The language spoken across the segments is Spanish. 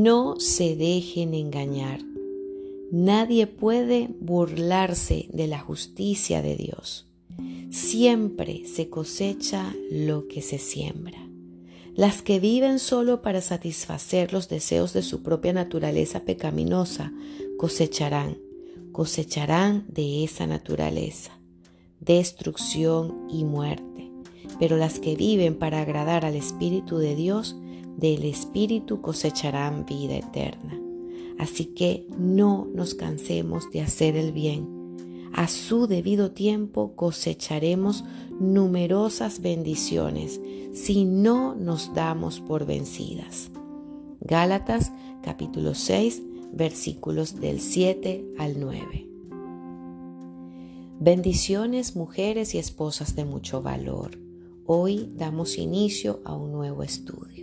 No se dejen engañar. Nadie puede burlarse de la justicia de Dios. Siempre se cosecha lo que se siembra. Las que viven solo para satisfacer los deseos de su propia naturaleza pecaminosa cosecharán, cosecharán de esa naturaleza, destrucción y muerte. Pero las que viven para agradar al Espíritu de Dios, del Espíritu cosecharán vida eterna. Así que no nos cansemos de hacer el bien. A su debido tiempo cosecharemos numerosas bendiciones si no nos damos por vencidas. Gálatas capítulo 6 versículos del 7 al 9. Bendiciones mujeres y esposas de mucho valor. Hoy damos inicio a un nuevo estudio.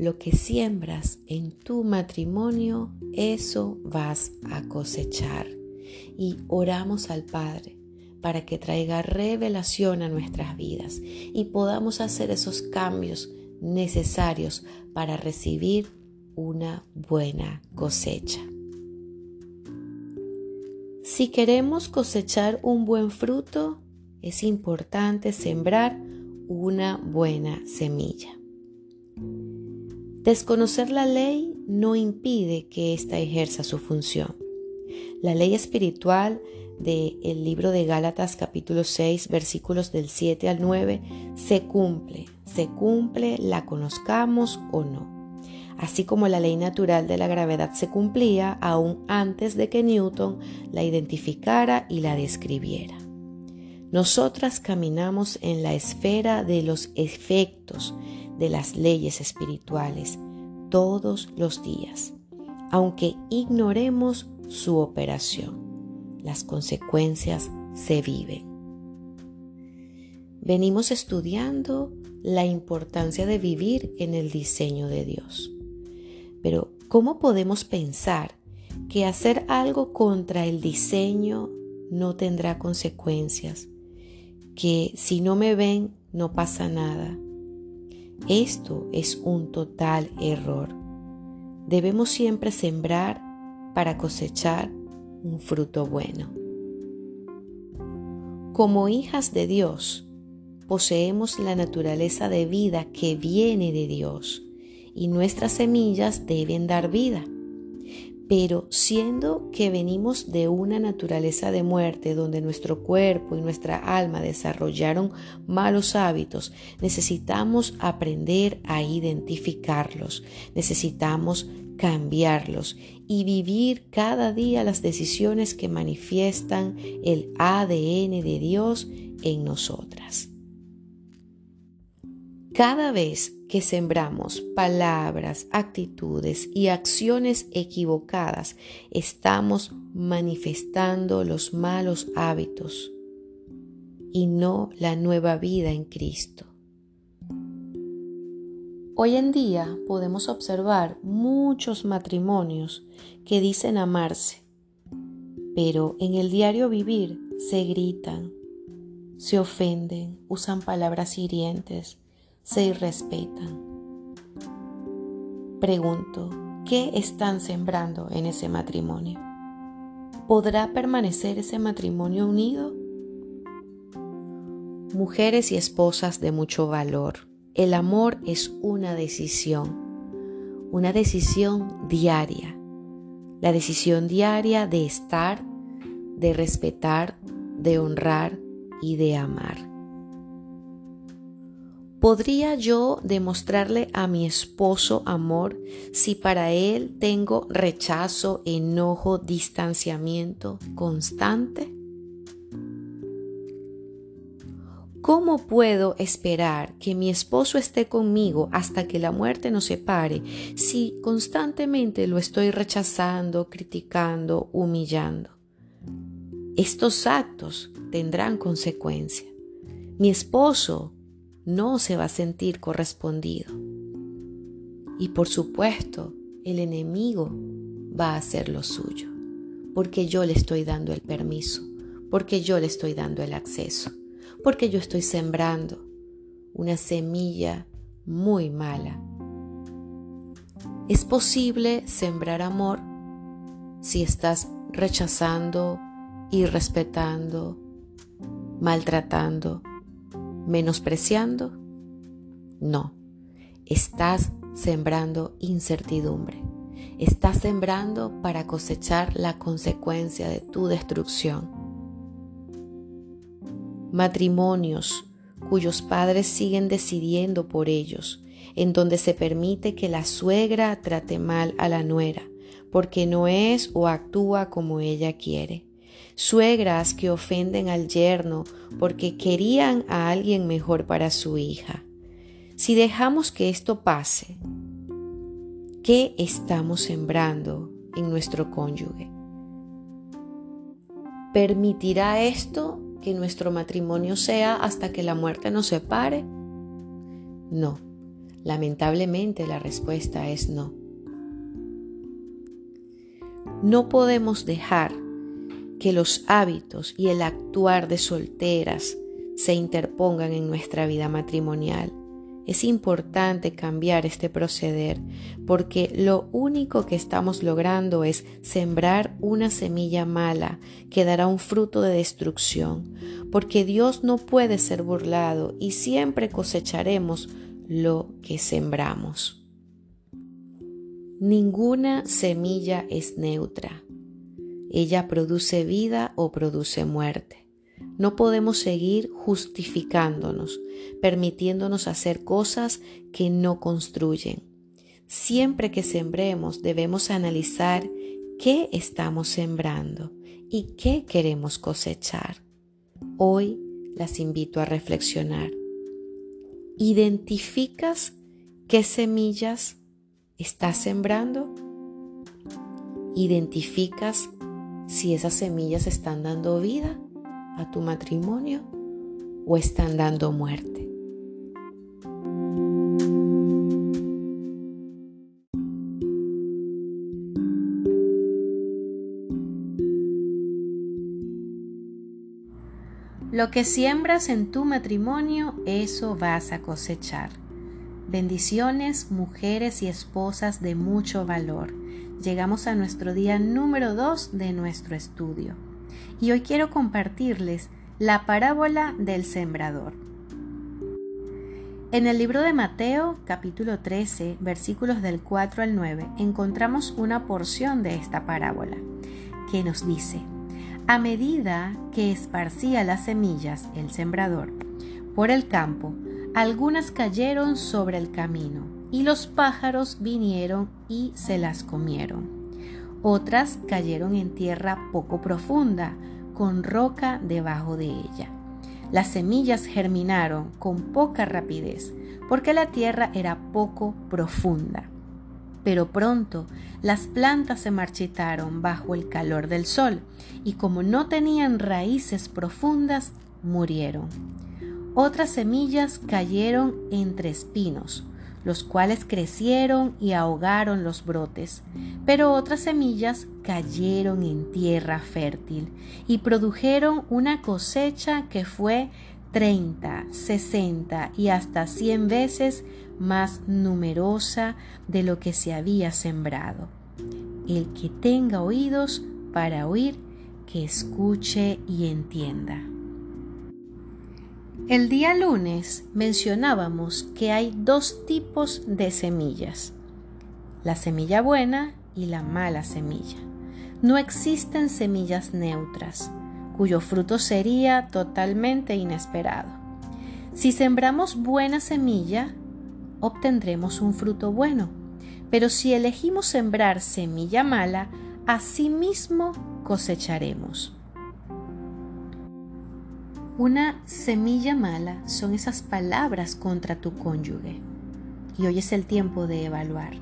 Lo que siembras en tu matrimonio, eso vas a cosechar. Y oramos al Padre para que traiga revelación a nuestras vidas y podamos hacer esos cambios necesarios para recibir una buena cosecha. Si queremos cosechar un buen fruto, es importante sembrar una buena semilla. Desconocer la ley no impide que ésta ejerza su función. La ley espiritual del libro de Gálatas capítulo 6 versículos del 7 al 9 se cumple, se cumple, la conozcamos o no. Así como la ley natural de la gravedad se cumplía aún antes de que Newton la identificara y la describiera. Nosotras caminamos en la esfera de los efectos de las leyes espirituales todos los días, aunque ignoremos su operación las consecuencias se viven. Venimos estudiando la importancia de vivir en el diseño de Dios. Pero, ¿cómo podemos pensar que hacer algo contra el diseño no tendrá consecuencias? Que si no me ven, no pasa nada. Esto es un total error. Debemos siempre sembrar para cosechar un fruto bueno. Como hijas de Dios, poseemos la naturaleza de vida que viene de Dios y nuestras semillas deben dar vida. Pero siendo que venimos de una naturaleza de muerte donde nuestro cuerpo y nuestra alma desarrollaron malos hábitos, necesitamos aprender a identificarlos, necesitamos cambiarlos y vivir cada día las decisiones que manifiestan el ADN de Dios en nosotras. Cada vez que sembramos palabras, actitudes y acciones equivocadas, estamos manifestando los malos hábitos y no la nueva vida en Cristo. Hoy en día podemos observar muchos matrimonios que dicen amarse, pero en el diario vivir se gritan, se ofenden, usan palabras hirientes, se irrespetan. Pregunto, ¿qué están sembrando en ese matrimonio? ¿Podrá permanecer ese matrimonio unido? Mujeres y esposas de mucho valor el amor es una decisión, una decisión diaria, la decisión diaria de estar, de respetar, de honrar y de amar. ¿Podría yo demostrarle a mi esposo amor si para él tengo rechazo, enojo, distanciamiento constante? ¿Cómo puedo esperar que mi esposo esté conmigo hasta que la muerte nos separe si constantemente lo estoy rechazando, criticando, humillando? Estos actos tendrán consecuencia. Mi esposo no se va a sentir correspondido. Y por supuesto, el enemigo va a hacer lo suyo, porque yo le estoy dando el permiso, porque yo le estoy dando el acceso porque yo estoy sembrando una semilla muy mala. Es posible sembrar amor si estás rechazando, irrespetando, maltratando, menospreciando. No, estás sembrando incertidumbre. Estás sembrando para cosechar la consecuencia de tu destrucción. Matrimonios cuyos padres siguen decidiendo por ellos, en donde se permite que la suegra trate mal a la nuera, porque no es o actúa como ella quiere. Suegras que ofenden al yerno porque querían a alguien mejor para su hija. Si dejamos que esto pase, ¿qué estamos sembrando en nuestro cónyuge? ¿Permitirá esto que nuestro matrimonio sea hasta que la muerte nos separe? No, lamentablemente la respuesta es no. No podemos dejar que los hábitos y el actuar de solteras se interpongan en nuestra vida matrimonial. Es importante cambiar este proceder porque lo único que estamos logrando es sembrar una semilla mala que dará un fruto de destrucción, porque Dios no puede ser burlado y siempre cosecharemos lo que sembramos. Ninguna semilla es neutra. Ella produce vida o produce muerte. No podemos seguir justificándonos, permitiéndonos hacer cosas que no construyen. Siempre que sembremos debemos analizar qué estamos sembrando y qué queremos cosechar. Hoy las invito a reflexionar. ¿Identificas qué semillas estás sembrando? ¿Identificas si esas semillas están dando vida? a tu matrimonio o están dando muerte. Lo que siembras en tu matrimonio, eso vas a cosechar. Bendiciones, mujeres y esposas de mucho valor. Llegamos a nuestro día número 2 de nuestro estudio y hoy quiero compartirles la parábola del sembrador. En el libro de Mateo, capítulo 13, versículos del 4 al 9, encontramos una porción de esta parábola que nos dice, a medida que esparcía las semillas el sembrador por el campo, algunas cayeron sobre el camino y los pájaros vinieron y se las comieron. Otras cayeron en tierra poco profunda, con roca debajo de ella. Las semillas germinaron con poca rapidez, porque la tierra era poco profunda. Pero pronto las plantas se marchitaron bajo el calor del sol, y como no tenían raíces profundas, murieron. Otras semillas cayeron entre espinos, los cuales crecieron y ahogaron los brotes, pero otras semillas cayeron en tierra fértil y produjeron una cosecha que fue 30, 60 y hasta 100 veces más numerosa de lo que se había sembrado. El que tenga oídos para oír, que escuche y entienda. El día lunes mencionábamos que hay dos tipos de semillas, la semilla buena y la mala semilla. No existen semillas neutras, cuyo fruto sería totalmente inesperado. Si sembramos buena semilla, obtendremos un fruto bueno, pero si elegimos sembrar semilla mala, asimismo cosecharemos. Una semilla mala son esas palabras contra tu cónyuge. Y hoy es el tiempo de evaluar.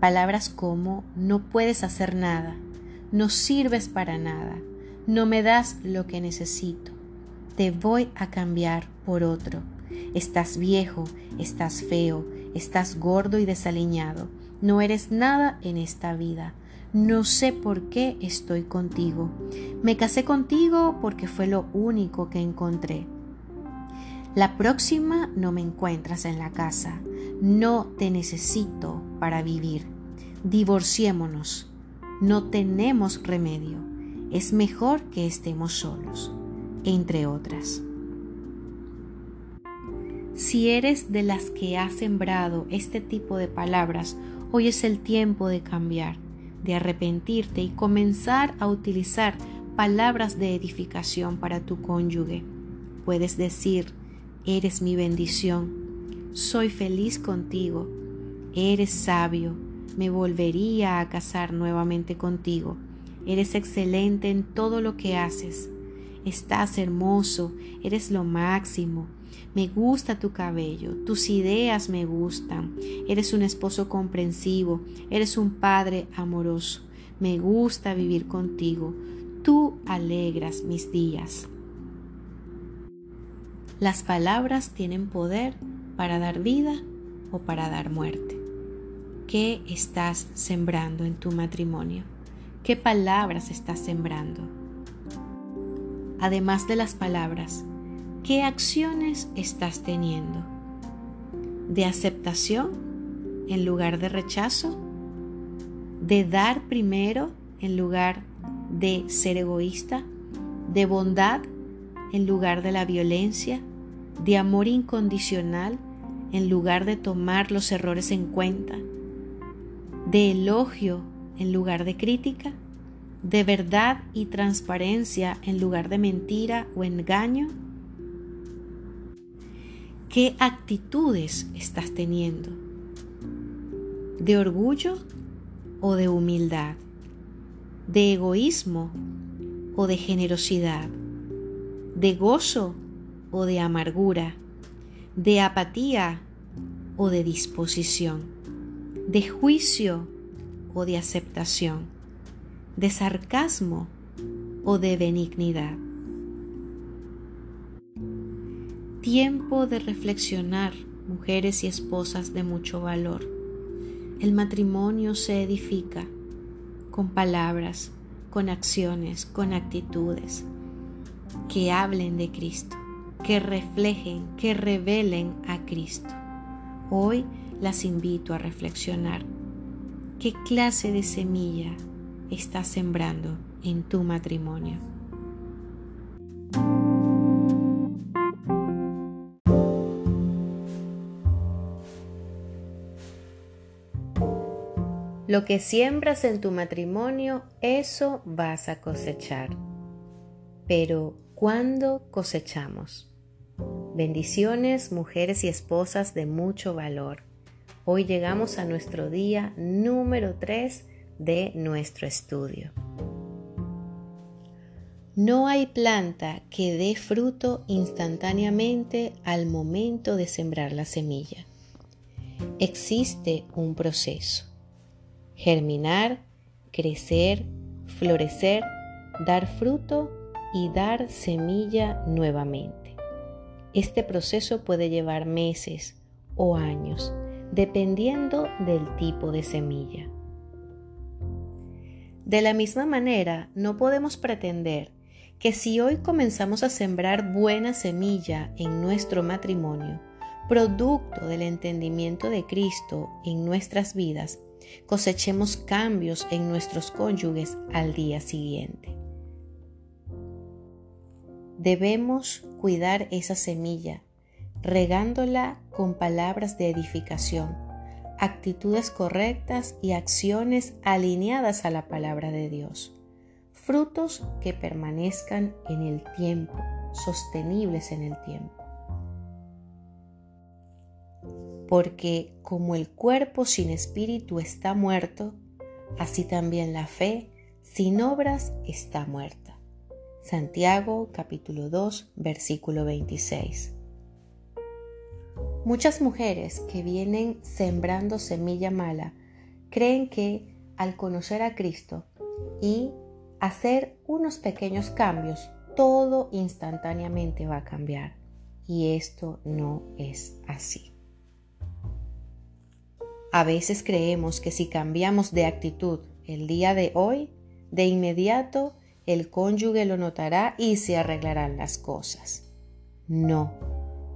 Palabras como no puedes hacer nada, no sirves para nada, no me das lo que necesito, te voy a cambiar por otro. Estás viejo, estás feo, estás gordo y desaliñado, no eres nada en esta vida. No sé por qué estoy contigo. Me casé contigo porque fue lo único que encontré. La próxima no me encuentras en la casa. No te necesito para vivir. Divorciémonos. No tenemos remedio. Es mejor que estemos solos. Entre otras. Si eres de las que ha sembrado este tipo de palabras, hoy es el tiempo de cambiar, de arrepentirte y comenzar a utilizar palabras de edificación para tu cónyuge. Puedes decir, eres mi bendición, soy feliz contigo, eres sabio, me volvería a casar nuevamente contigo, eres excelente en todo lo que haces, estás hermoso, eres lo máximo, me gusta tu cabello, tus ideas me gustan. Eres un esposo comprensivo, eres un padre amoroso. Me gusta vivir contigo. Tú alegras mis días. Las palabras tienen poder para dar vida o para dar muerte. ¿Qué estás sembrando en tu matrimonio? ¿Qué palabras estás sembrando? Además de las palabras, ¿Qué acciones estás teniendo? ¿De aceptación en lugar de rechazo? ¿De dar primero en lugar de ser egoísta? ¿De bondad en lugar de la violencia? ¿De amor incondicional en lugar de tomar los errores en cuenta? ¿De elogio en lugar de crítica? ¿De verdad y transparencia en lugar de mentira o engaño? ¿Qué actitudes estás teniendo? ¿De orgullo o de humildad? ¿De egoísmo o de generosidad? ¿De gozo o de amargura? ¿De apatía o de disposición? ¿De juicio o de aceptación? ¿De sarcasmo o de benignidad? Tiempo de reflexionar, mujeres y esposas de mucho valor. El matrimonio se edifica con palabras, con acciones, con actitudes que hablen de Cristo, que reflejen, que revelen a Cristo. Hoy las invito a reflexionar. ¿Qué clase de semilla estás sembrando en tu matrimonio? Lo que siembras en tu matrimonio, eso vas a cosechar. Pero, ¿cuándo cosechamos? Bendiciones, mujeres y esposas de mucho valor. Hoy llegamos a nuestro día número 3 de nuestro estudio. No hay planta que dé fruto instantáneamente al momento de sembrar la semilla. Existe un proceso germinar, crecer, florecer, dar fruto y dar semilla nuevamente. Este proceso puede llevar meses o años, dependiendo del tipo de semilla. De la misma manera, no podemos pretender que si hoy comenzamos a sembrar buena semilla en nuestro matrimonio, producto del entendimiento de Cristo en nuestras vidas, cosechemos cambios en nuestros cónyuges al día siguiente. Debemos cuidar esa semilla, regándola con palabras de edificación, actitudes correctas y acciones alineadas a la palabra de Dios, frutos que permanezcan en el tiempo, sostenibles en el tiempo porque como el cuerpo sin espíritu está muerto, así también la fe sin obras está muerta. Santiago capítulo 2 versículo 26. Muchas mujeres que vienen sembrando semilla mala creen que al conocer a Cristo y hacer unos pequeños cambios, todo instantáneamente va a cambiar. Y esto no es así. A veces creemos que si cambiamos de actitud el día de hoy, de inmediato el cónyuge lo notará y se arreglarán las cosas. No,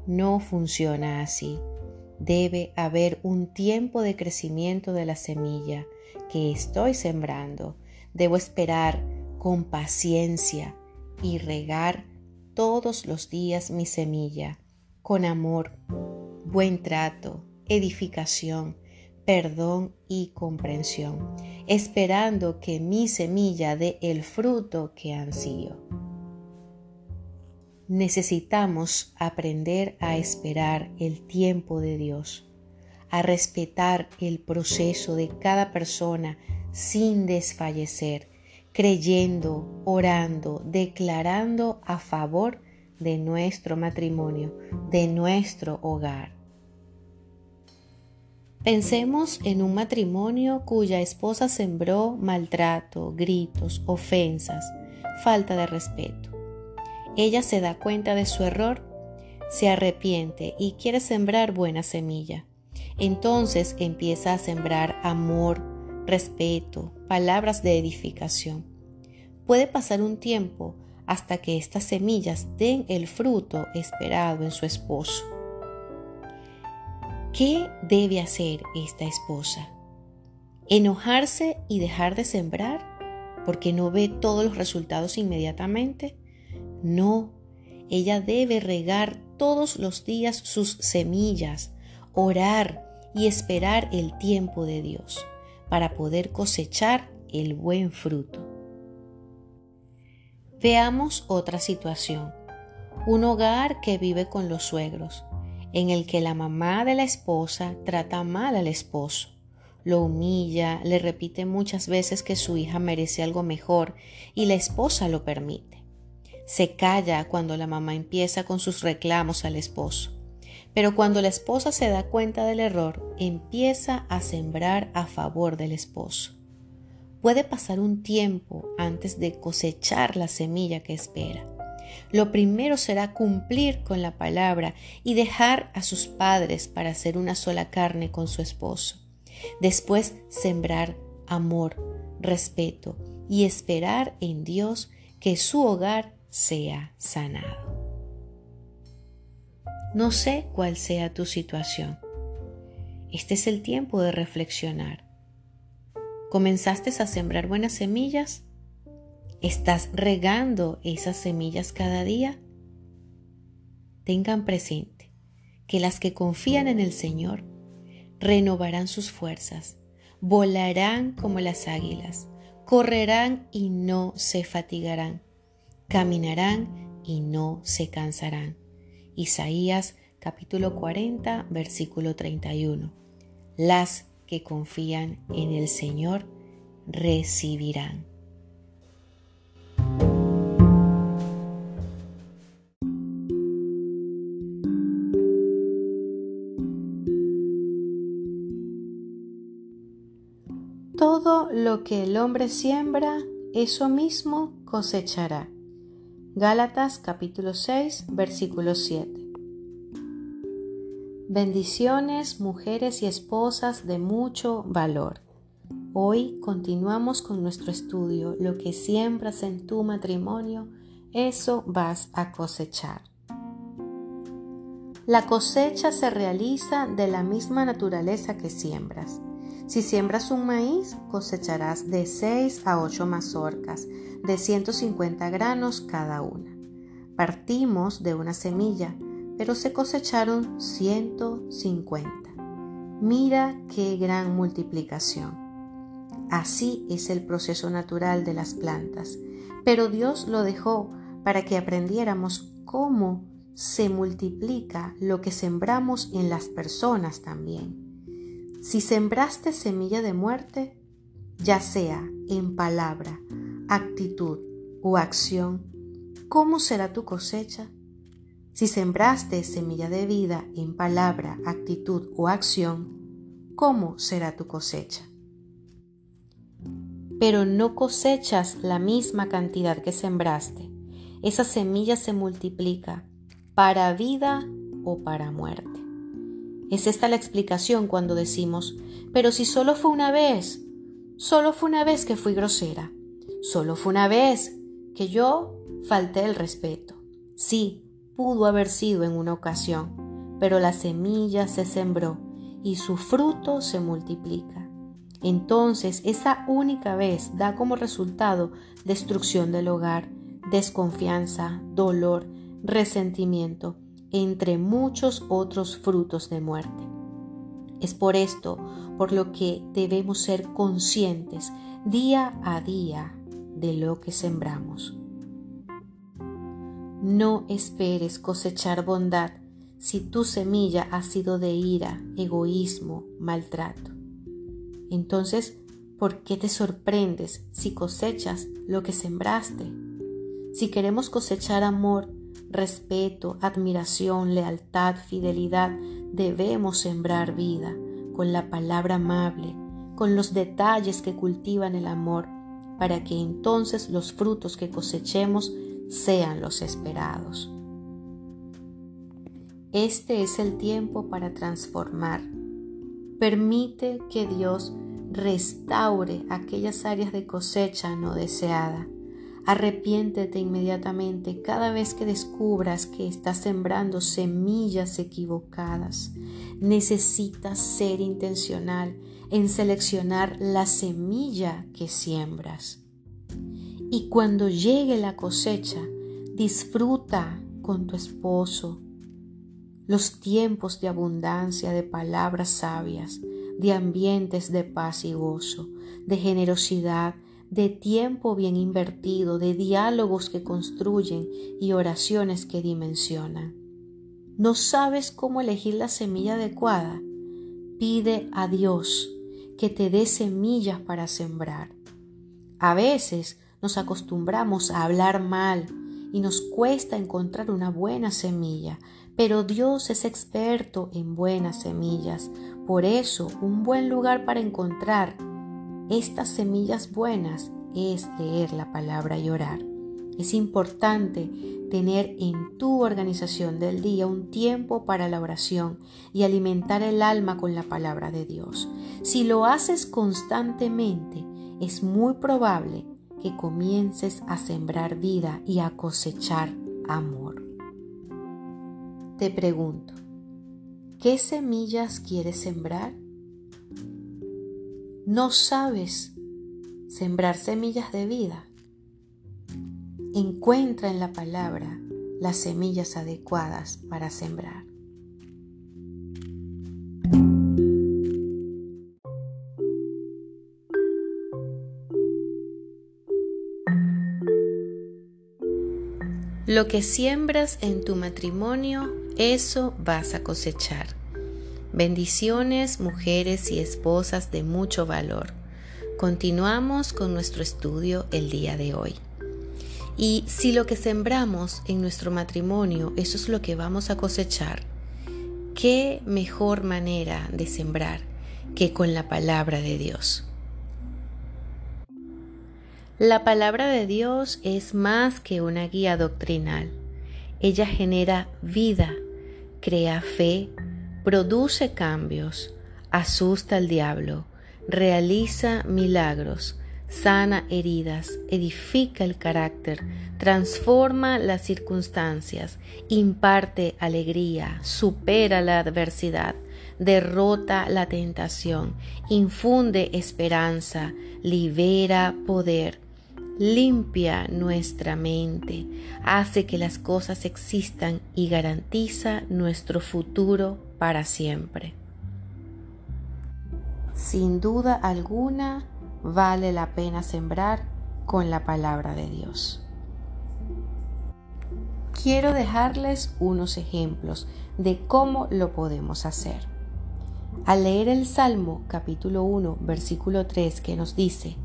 no funciona así. Debe haber un tiempo de crecimiento de la semilla que estoy sembrando. Debo esperar con paciencia y regar todos los días mi semilla con amor, buen trato, edificación, perdón y comprensión, esperando que mi semilla dé el fruto que ansío. Necesitamos aprender a esperar el tiempo de Dios, a respetar el proceso de cada persona sin desfallecer, creyendo, orando, declarando a favor de nuestro matrimonio, de nuestro hogar. Pensemos en un matrimonio cuya esposa sembró maltrato, gritos, ofensas, falta de respeto. Ella se da cuenta de su error, se arrepiente y quiere sembrar buena semilla. Entonces empieza a sembrar amor, respeto, palabras de edificación. Puede pasar un tiempo hasta que estas semillas den el fruto esperado en su esposo. ¿Qué debe hacer esta esposa? ¿Enojarse y dejar de sembrar porque no ve todos los resultados inmediatamente? No, ella debe regar todos los días sus semillas, orar y esperar el tiempo de Dios para poder cosechar el buen fruto. Veamos otra situación. Un hogar que vive con los suegros en el que la mamá de la esposa trata mal al esposo, lo humilla, le repite muchas veces que su hija merece algo mejor y la esposa lo permite. Se calla cuando la mamá empieza con sus reclamos al esposo, pero cuando la esposa se da cuenta del error, empieza a sembrar a favor del esposo. Puede pasar un tiempo antes de cosechar la semilla que espera lo primero será cumplir con la palabra y dejar a sus padres para hacer una sola carne con su esposo. Después sembrar amor, respeto y esperar en Dios que su hogar sea sanado. No sé cuál sea tu situación. Este es el tiempo de reflexionar. ¿Comenzaste a sembrar buenas semillas? ¿Estás regando esas semillas cada día? Tengan presente que las que confían en el Señor renovarán sus fuerzas, volarán como las águilas, correrán y no se fatigarán, caminarán y no se cansarán. Isaías capítulo 40 versículo 31. Las que confían en el Señor recibirán. Lo que el hombre siembra, eso mismo cosechará. Gálatas capítulo 6, versículo 7. Bendiciones, mujeres y esposas de mucho valor. Hoy continuamos con nuestro estudio. Lo que siembras en tu matrimonio, eso vas a cosechar. La cosecha se realiza de la misma naturaleza que siembras. Si siembras un maíz, cosecharás de 6 a 8 mazorcas, de 150 granos cada una. Partimos de una semilla, pero se cosecharon 150. Mira qué gran multiplicación. Así es el proceso natural de las plantas, pero Dios lo dejó para que aprendiéramos cómo se multiplica lo que sembramos en las personas también. Si sembraste semilla de muerte, ya sea en palabra, actitud o acción, ¿cómo será tu cosecha? Si sembraste semilla de vida en palabra, actitud o acción, ¿cómo será tu cosecha? Pero no cosechas la misma cantidad que sembraste. Esa semilla se multiplica para vida o para muerte. Es esta la explicación cuando decimos, pero si solo fue una vez, solo fue una vez que fui grosera, solo fue una vez que yo falté el respeto. Sí, pudo haber sido en una ocasión, pero la semilla se sembró y su fruto se multiplica. Entonces esa única vez da como resultado destrucción del hogar, desconfianza, dolor, resentimiento, entre muchos otros frutos de muerte. Es por esto por lo que debemos ser conscientes día a día de lo que sembramos. No esperes cosechar bondad si tu semilla ha sido de ira, egoísmo, maltrato. Entonces, ¿por qué te sorprendes si cosechas lo que sembraste? Si queremos cosechar amor, respeto, admiración, lealtad, fidelidad, debemos sembrar vida con la palabra amable, con los detalles que cultivan el amor, para que entonces los frutos que cosechemos sean los esperados. Este es el tiempo para transformar. Permite que Dios restaure aquellas áreas de cosecha no deseada. Arrepiéntete inmediatamente cada vez que descubras que estás sembrando semillas equivocadas. Necesitas ser intencional en seleccionar la semilla que siembras. Y cuando llegue la cosecha, disfruta con tu esposo los tiempos de abundancia, de palabras sabias, de ambientes de paz y gozo, de generosidad, de tiempo bien invertido, de diálogos que construyen y oraciones que dimensionan. ¿No sabes cómo elegir la semilla adecuada? Pide a Dios que te dé semillas para sembrar. A veces nos acostumbramos a hablar mal y nos cuesta encontrar una buena semilla, pero Dios es experto en buenas semillas. Por eso, un buen lugar para encontrar estas semillas buenas es leer la palabra y orar. Es importante tener en tu organización del día un tiempo para la oración y alimentar el alma con la palabra de Dios. Si lo haces constantemente, es muy probable que comiences a sembrar vida y a cosechar amor. Te pregunto, ¿qué semillas quieres sembrar? ¿No sabes sembrar semillas de vida? Encuentra en la palabra las semillas adecuadas para sembrar. Lo que siembras en tu matrimonio, eso vas a cosechar. Bendiciones, mujeres y esposas de mucho valor. Continuamos con nuestro estudio el día de hoy. Y si lo que sembramos en nuestro matrimonio, eso es lo que vamos a cosechar, ¿qué mejor manera de sembrar que con la palabra de Dios? La palabra de Dios es más que una guía doctrinal. Ella genera vida, crea fe, produce cambios, asusta al diablo, realiza milagros, sana heridas, edifica el carácter, transforma las circunstancias, imparte alegría, supera la adversidad, derrota la tentación, infunde esperanza, libera poder, limpia nuestra mente, hace que las cosas existan y garantiza nuestro futuro para siempre. Sin duda alguna, vale la pena sembrar con la palabra de Dios. Quiero dejarles unos ejemplos de cómo lo podemos hacer. Al leer el Salmo capítulo 1 versículo 3 que nos dice,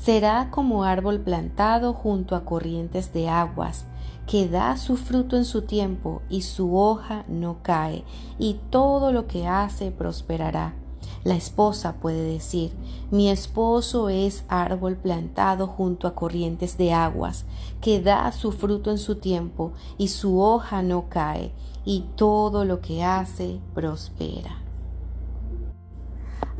será como árbol plantado junto a corrientes de aguas, que da su fruto en su tiempo y su hoja no cae, y todo lo que hace prosperará. La esposa puede decir, mi esposo es árbol plantado junto a corrientes de aguas, que da su fruto en su tiempo y su hoja no cae, y todo lo que hace prospera.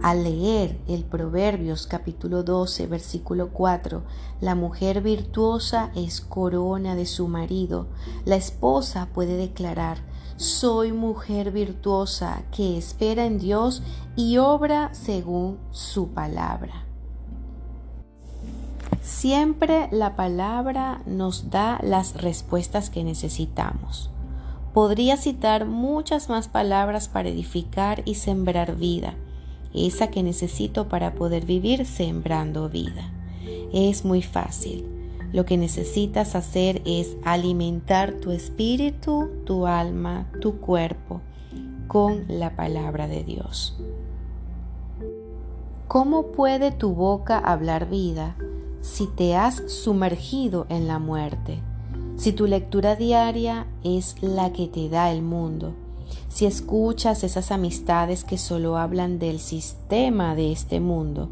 Al leer el Proverbios capítulo 12 versículo 4, la mujer virtuosa es corona de su marido. La esposa puede declarar, Soy mujer virtuosa que espera en Dios y obra según su palabra. Siempre la palabra nos da las respuestas que necesitamos. Podría citar muchas más palabras para edificar y sembrar vida, esa que necesito para poder vivir sembrando vida. Es muy fácil. Lo que necesitas hacer es alimentar tu espíritu, tu alma, tu cuerpo con la palabra de Dios. ¿Cómo puede tu boca hablar vida si te has sumergido en la muerte? Si tu lectura diaria es la que te da el mundo, si escuchas esas amistades que solo hablan del sistema de este mundo,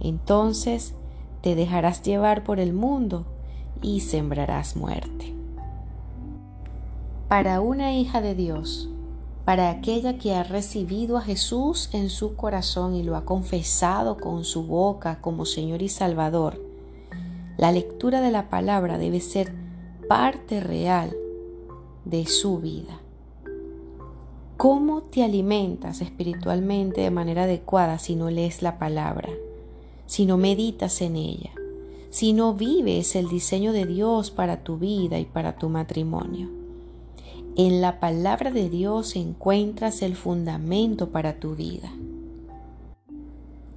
entonces te dejarás llevar por el mundo y sembrarás muerte. Para una hija de Dios, para aquella que ha recibido a Jesús en su corazón y lo ha confesado con su boca como Señor y Salvador, la lectura de la palabra debe ser parte real de su vida. ¿Cómo te alimentas espiritualmente de manera adecuada si no lees la palabra, si no meditas en ella? si no vives el diseño de Dios para tu vida y para tu matrimonio. En la palabra de Dios encuentras el fundamento para tu vida.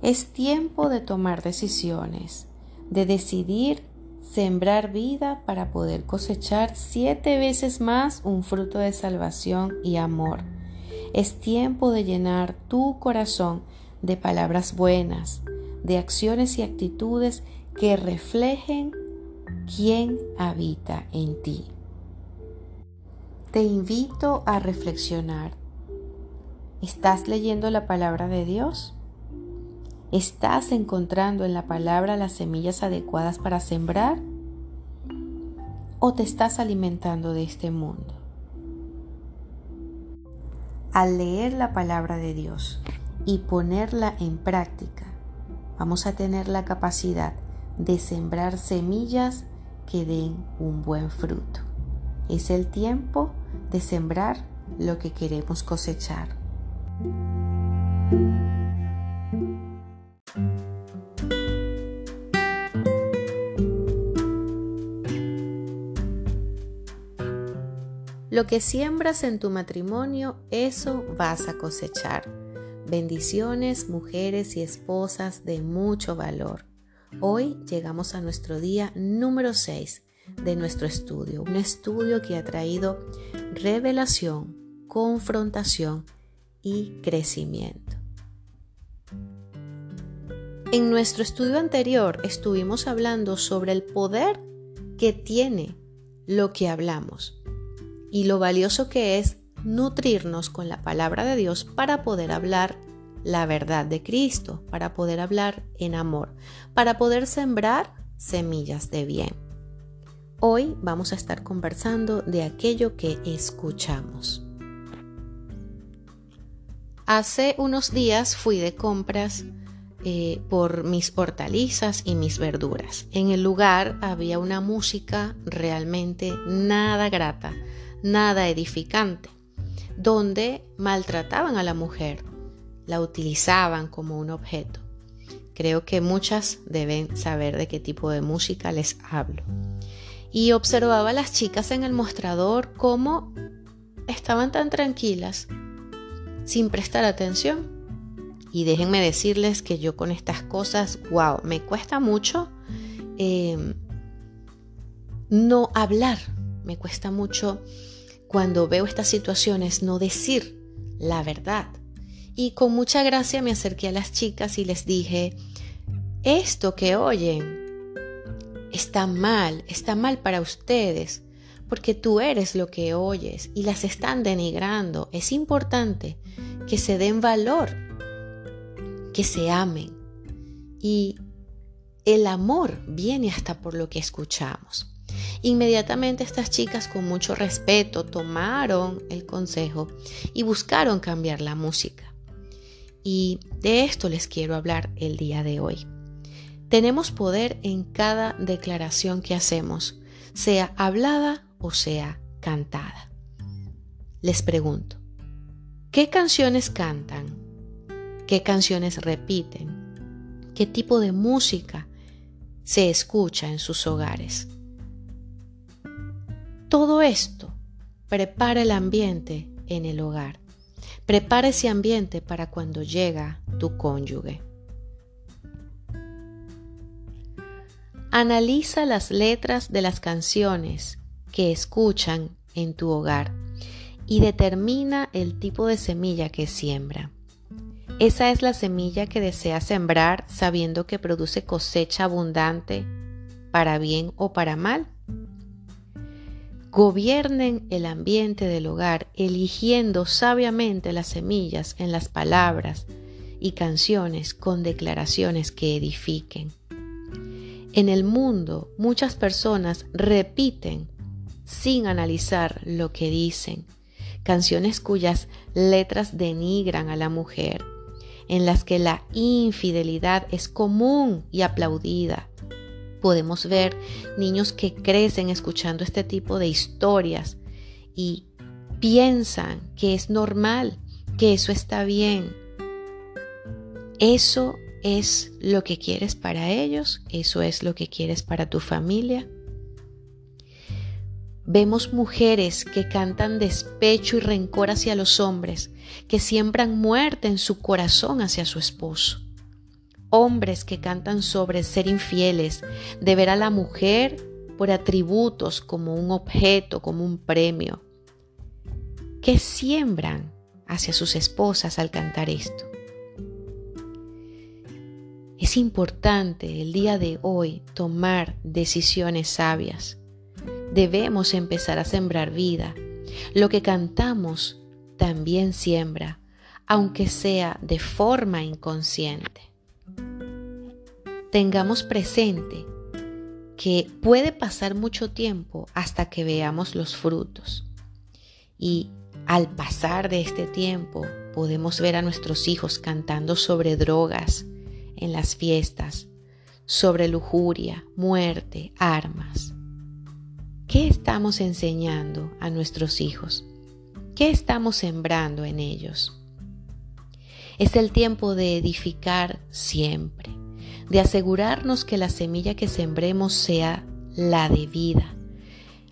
Es tiempo de tomar decisiones, de decidir sembrar vida para poder cosechar siete veces más un fruto de salvación y amor. Es tiempo de llenar tu corazón de palabras buenas, de acciones y actitudes que reflejen quién habita en ti. Te invito a reflexionar. ¿Estás leyendo la palabra de Dios? ¿Estás encontrando en la palabra las semillas adecuadas para sembrar? ¿O te estás alimentando de este mundo? Al leer la palabra de Dios y ponerla en práctica, vamos a tener la capacidad de sembrar semillas que den un buen fruto. Es el tiempo de sembrar lo que queremos cosechar. Lo que siembras en tu matrimonio, eso vas a cosechar. Bendiciones, mujeres y esposas de mucho valor. Hoy llegamos a nuestro día número 6 de nuestro estudio, un estudio que ha traído revelación, confrontación y crecimiento. En nuestro estudio anterior estuvimos hablando sobre el poder que tiene lo que hablamos y lo valioso que es nutrirnos con la palabra de Dios para poder hablar la verdad de Cristo, para poder hablar en amor, para poder sembrar semillas de bien. Hoy vamos a estar conversando de aquello que escuchamos. Hace unos días fui de compras eh, por mis hortalizas y mis verduras. En el lugar había una música realmente nada grata, nada edificante, donde maltrataban a la mujer, la utilizaban como un objeto. Creo que muchas deben saber de qué tipo de música les hablo. Y observaba a las chicas en el mostrador cómo estaban tan tranquilas, sin prestar atención. Y déjenme decirles que yo con estas cosas, wow, me cuesta mucho em, no hablar, me cuesta mucho cuando veo estas situaciones no decir la verdad. Y con mucha gracia me acerqué a las chicas y les dije, esto que oyen está mal, está mal para ustedes, porque tú eres lo que oyes y las están denigrando. Es importante que se den valor, que se amen. Y el amor viene hasta por lo que escuchamos. Inmediatamente estas chicas con mucho respeto tomaron el consejo y buscaron cambiar la música. Y de esto les quiero hablar el día de hoy. Tenemos poder en cada declaración que hacemos, sea hablada o sea cantada. les pregunto, ¿qué canciones cantan? ¿Qué canciones repiten? ¿Qué tipo de música se escucha en sus hogares? Todo esto prepara el ambiente en el hogar. Prepara ese ambiente para cuando llega tu cónyuge. Analiza las letras de las canciones que escuchan en tu hogar y determina el tipo de semilla que siembra. Esa es la semilla que desea sembrar sabiendo que produce cosecha abundante para bien o para mal. Gobiernen el ambiente del hogar eligiendo sabiamente las semillas en las palabras y canciones con declaraciones que edifiquen. En el mundo muchas personas repiten sin analizar lo que dicen, canciones cuyas letras denigran a la mujer, en las que la infidelidad es común y aplaudida. Podemos ver niños que crecen escuchando este tipo de historias y piensan que es normal, que eso está bien. Eso es lo que quieres para ellos, eso es lo que quieres para tu familia. Vemos mujeres que cantan despecho y rencor hacia los hombres, que siembran muerte en su corazón hacia su esposo. Hombres que cantan sobre ser infieles, de ver a la mujer por atributos como un objeto, como un premio. ¿Qué siembran hacia sus esposas al cantar esto? Es importante el día de hoy tomar decisiones sabias debemos empezar a sembrar vida. Lo que cantamos también siembra, aunque sea de forma inconsciente. Tengamos presente que puede pasar mucho tiempo hasta que veamos los frutos. Y al pasar de este tiempo podemos ver a nuestros hijos cantando sobre drogas en las fiestas, sobre lujuria, muerte, armas. ¿Qué estamos enseñando a nuestros hijos? ¿Qué estamos sembrando en ellos? Es el tiempo de edificar siempre, de asegurarnos que la semilla que sembremos sea la de vida,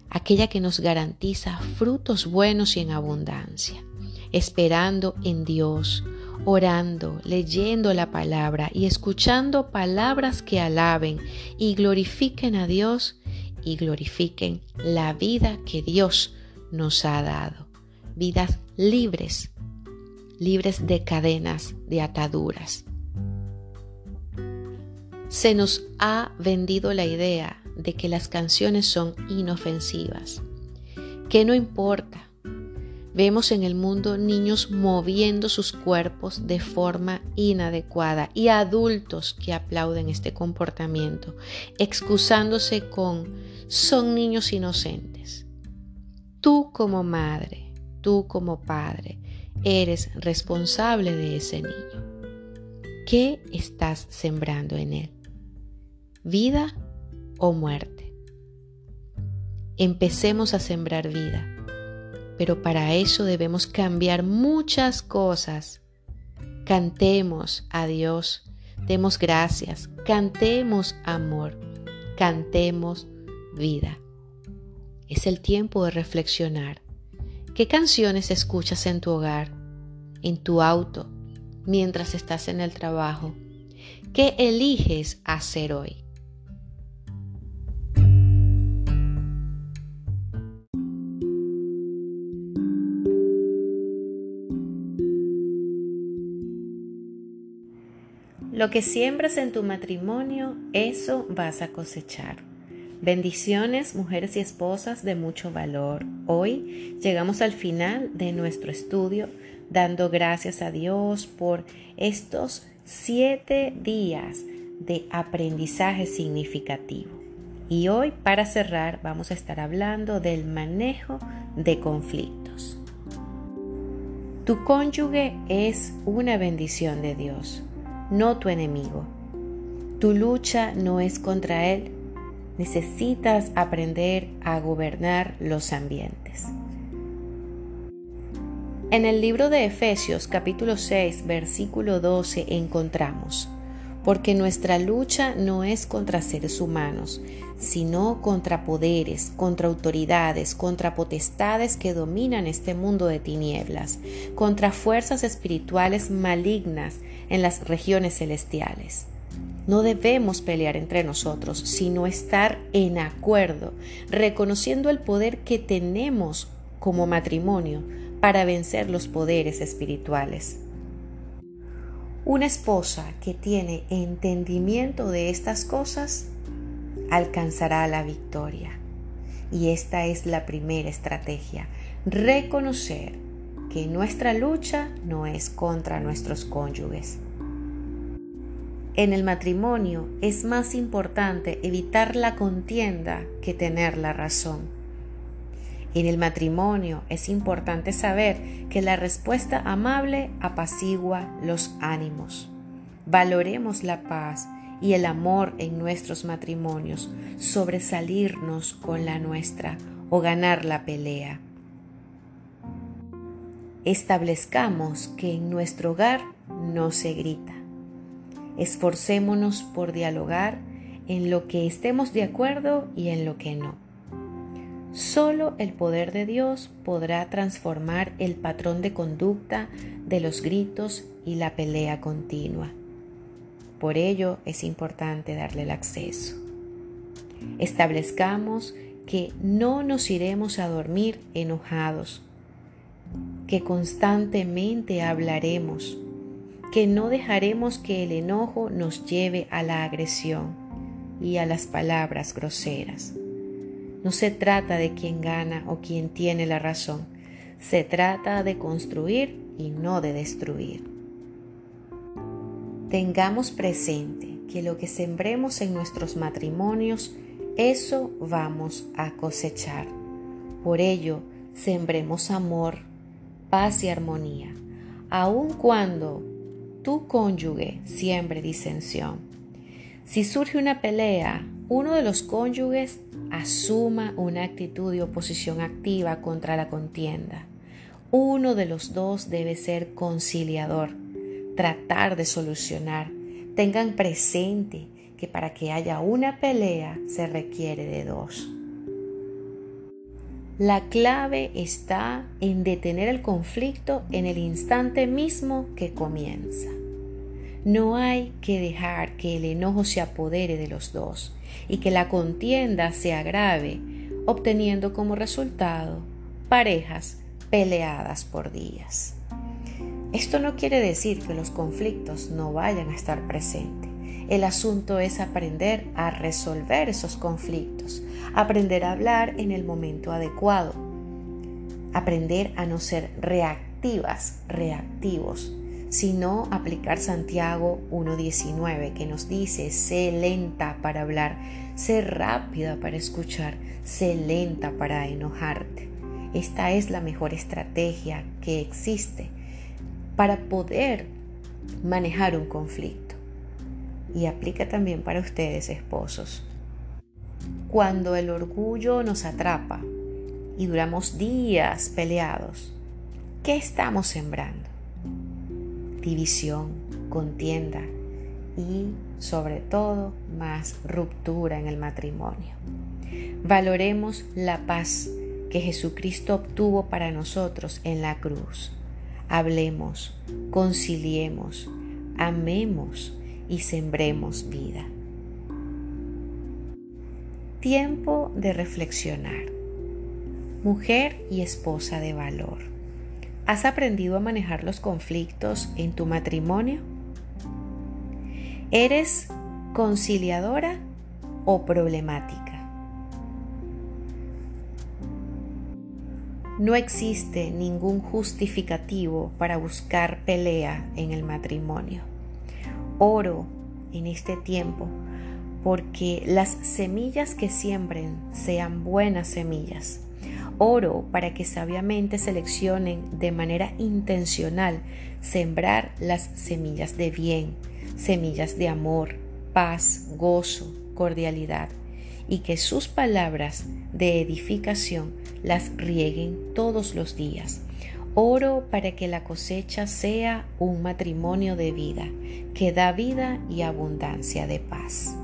aquella que nos garantiza frutos buenos y en abundancia, esperando en Dios, orando, leyendo la palabra y escuchando palabras que alaben y glorifiquen a Dios y glorifiquen la vida que Dios nos ha dado. Vidas libres, libres de cadenas, de ataduras. Se nos ha vendido la idea de que las canciones son inofensivas, que no importa Vemos en el mundo niños moviendo sus cuerpos de forma inadecuada y adultos que aplauden este comportamiento, excusándose con son niños inocentes. Tú como madre, tú como padre, eres responsable de ese niño. ¿Qué estás sembrando en él? ¿Vida o muerte? Empecemos a sembrar vida pero para eso debemos cambiar muchas cosas. Cantemos a Dios, demos gracias, cantemos amor, cantemos vida. Es el tiempo de reflexionar. ¿Qué canciones escuchas en tu hogar, en tu auto, mientras estás en el trabajo? ¿Qué eliges hacer hoy? Lo que siembras en tu matrimonio, eso vas a cosechar. Bendiciones, mujeres y esposas de mucho valor. Hoy llegamos al final de nuestro estudio dando gracias a Dios por estos siete días de aprendizaje significativo. Y hoy, para cerrar, vamos a estar hablando del manejo de conflictos. Tu cónyuge es una bendición de Dios no tu enemigo. Tu lucha no es contra él. Necesitas aprender a gobernar los ambientes. En el libro de Efesios capítulo 6 versículo 12 encontramos, porque nuestra lucha no es contra seres humanos, sino contra poderes, contra autoridades, contra potestades que dominan este mundo de tinieblas, contra fuerzas espirituales malignas en las regiones celestiales. No debemos pelear entre nosotros, sino estar en acuerdo, reconociendo el poder que tenemos como matrimonio para vencer los poderes espirituales. Una esposa que tiene entendimiento de estas cosas alcanzará la victoria. Y esta es la primera estrategia, reconocer que nuestra lucha no es contra nuestros cónyuges. En el matrimonio es más importante evitar la contienda que tener la razón. En el matrimonio es importante saber que la respuesta amable apacigua los ánimos. Valoremos la paz y el amor en nuestros matrimonios, sobresalirnos con la nuestra o ganar la pelea. Establezcamos que en nuestro hogar no se grita. Esforcémonos por dialogar en lo que estemos de acuerdo y en lo que no. Solo el poder de Dios podrá transformar el patrón de conducta de los gritos y la pelea continua. Por ello es importante darle el acceso. Establezcamos que no nos iremos a dormir enojados, que constantemente hablaremos, que no dejaremos que el enojo nos lleve a la agresión y a las palabras groseras. No se trata de quién gana o quién tiene la razón. Se trata de construir y no de destruir. Tengamos presente que lo que sembremos en nuestros matrimonios, eso vamos a cosechar. Por ello, sembremos amor, paz y armonía, aun cuando tu cónyuge siembre disensión. Si surge una pelea, uno de los cónyuges asuma una actitud de oposición activa contra la contienda. Uno de los dos debe ser conciliador, tratar de solucionar. Tengan presente que para que haya una pelea se requiere de dos. La clave está en detener el conflicto en el instante mismo que comienza. No hay que dejar que el enojo se apodere de los dos y que la contienda se agrave, obteniendo como resultado parejas peleadas por días. Esto no quiere decir que los conflictos no vayan a estar presentes. El asunto es aprender a resolver esos conflictos, aprender a hablar en el momento adecuado, aprender a no ser reactivas, reactivos, sino aplicar Santiago 1.19 que nos dice, sé lenta para hablar, sé rápida para escuchar, sé lenta para enojarte. Esta es la mejor estrategia que existe para poder manejar un conflicto. Y aplica también para ustedes, esposos. Cuando el orgullo nos atrapa y duramos días peleados, ¿qué estamos sembrando? División, contienda y sobre todo más ruptura en el matrimonio. Valoremos la paz que Jesucristo obtuvo para nosotros en la cruz. Hablemos, conciliemos, amemos y sembremos vida. Tiempo de reflexionar. Mujer y esposa de valor. ¿Has aprendido a manejar los conflictos en tu matrimonio? ¿Eres conciliadora o problemática? No existe ningún justificativo para buscar pelea en el matrimonio. Oro en este tiempo porque las semillas que siembren sean buenas semillas Oro para que sabiamente seleccionen de manera intencional sembrar las semillas de bien, semillas de amor, paz, gozo, cordialidad, y que sus palabras de edificación las rieguen todos los días. Oro para que la cosecha sea un matrimonio de vida, que da vida y abundancia de paz.